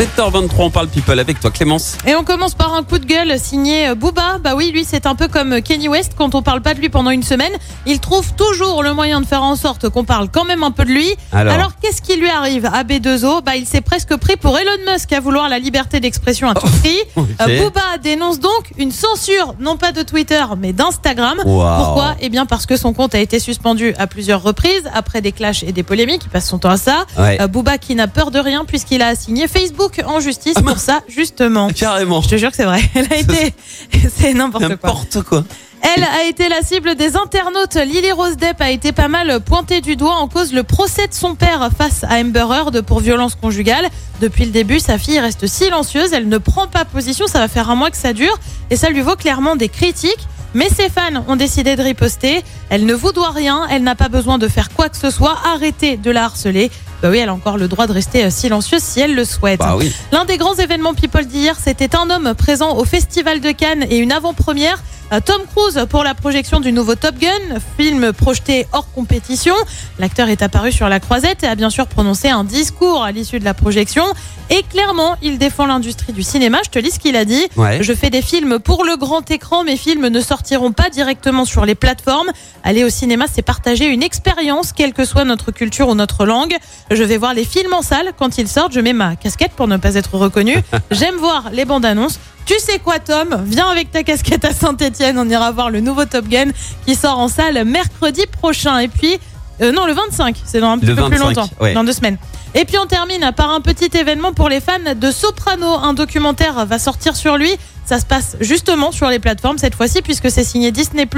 7h23, on parle people avec toi Clémence. Et on commence par un coup de gueule signé euh, Booba. Bah oui, lui, c'est un peu comme Kenny West. Quand on parle pas de lui pendant une semaine, il trouve toujours le moyen de faire en sorte qu'on parle quand même un peu de lui. Alors qu'est-ce qui lui arrive à B2O Bah, il s'est presque pris pour Elon Musk à vouloir la liberté d'expression à tout prix. ok. Euh, Booba dénonce donc une censure, non pas de Twitter, mais d'Instagram. Wow. Pourquoi? Eh bien, parce que son compte a été suspendu à plusieurs reprises après des clashs et des polémiques. Il passe son temps à ça. Ouais. Euh, Booba qui n'a peur de rien puisqu'il a assigné Facebook en justice pour ça, justement. Carrément. Je te jure que c'est vrai. Elle a été, c'est n'importe quoi. N'importe quoi. Elle a été la cible des internautes. Lily Rose Depp a été pas mal pointée du doigt en cause le procès de son père face à Amber Heard pour violence conjugale. Depuis le début, sa fille reste silencieuse. Elle ne prend pas position. Ça va faire un mois que ça dure et ça lui vaut clairement des critiques. Mais ses fans ont décidé de riposter. Elle ne vous doit rien. Elle n'a pas besoin de faire quoi que ce soit. Arrêtez de la harceler. Bah oui, elle a encore le droit de rester euh, silencieuse si elle le souhaite. Bah oui. L'un des grands événements People d'hier, c'était un homme présent au Festival de Cannes et une avant-première. Euh, Tom Cruise pour la projection du nouveau Top Gun, film projeté hors compétition. L'acteur est apparu sur la croisette et a bien sûr prononcé un discours à l'issue de la projection. Et clairement, il défend l'industrie du cinéma. Je te lis ce qu'il a dit. Ouais. Je fais des films pour le grand écran. Mes films ne sortiront pas directement sur les plateformes. Aller au cinéma, c'est partager une expérience, quelle que soit notre culture ou notre langue. Je vais voir les films en salle. Quand ils sortent, je mets ma casquette pour ne pas être reconnu. J'aime voir les bandes annonces. Tu sais quoi, Tom Viens avec ta casquette à Saint-Etienne. On ira voir le nouveau Top Gun qui sort en salle mercredi prochain. Et puis, euh, non, le 25. C'est dans un petit Le peu plus 25, longtemps. ouais. Dans deux semaines. Et puis on termine par un petit événement pour les fans de Soprano. Un documentaire va sortir sur lui. Ça se passe justement sur les plateformes cette fois-ci puisque c'est signé Disney+.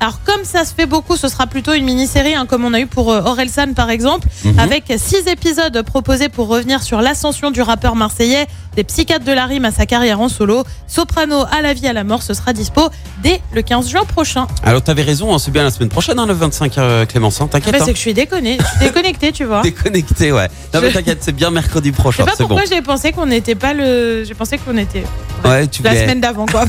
Alors comme ça se fait beaucoup, ce sera plutôt une mini-série hein, comme on a eu pour euh, Orelsan par exemple, Mhm. avec six épisodes proposés pour revenir sur l'ascension du rappeur marseillais, des psychiatres de la rime à sa carrière en solo. Soprano à la vie à la mort, ce sera dispo dès le 15 juin prochain. Alors t'avais raison, hein, c'est bien la semaine prochaine, hein, le 25 euh, Clémence, hein, t'inquiète. Bah, hein. c'est que je suis déconné, je suis déconnectée, tu vois. Déconnecté, ouais. Non mais t'inquiète, c'est bien mercredi Je sais prochain, pas c'est bon. pourquoi j'ai pensé qu'on n'était pas le. J'ai pensé qu'on était Ouais, tu la voulais- semaine d'avant, quoi.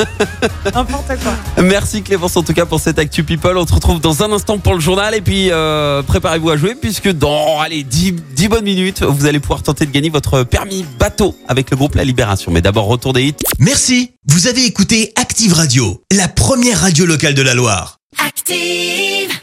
N'importe quoi. Merci Clémence en tout cas pour cette Actu People. On se retrouve dans un instant pour le journal et puis euh, préparez-vous à jouer puisque dans allez 10, 10 bonnes minutes, vous allez pouvoir tenter de gagner votre permis bateau avec le groupe La Libération. Mais d'abord retour des hits. Merci, vous avez écouté Active Radio, la première radio locale de la Loire. Active.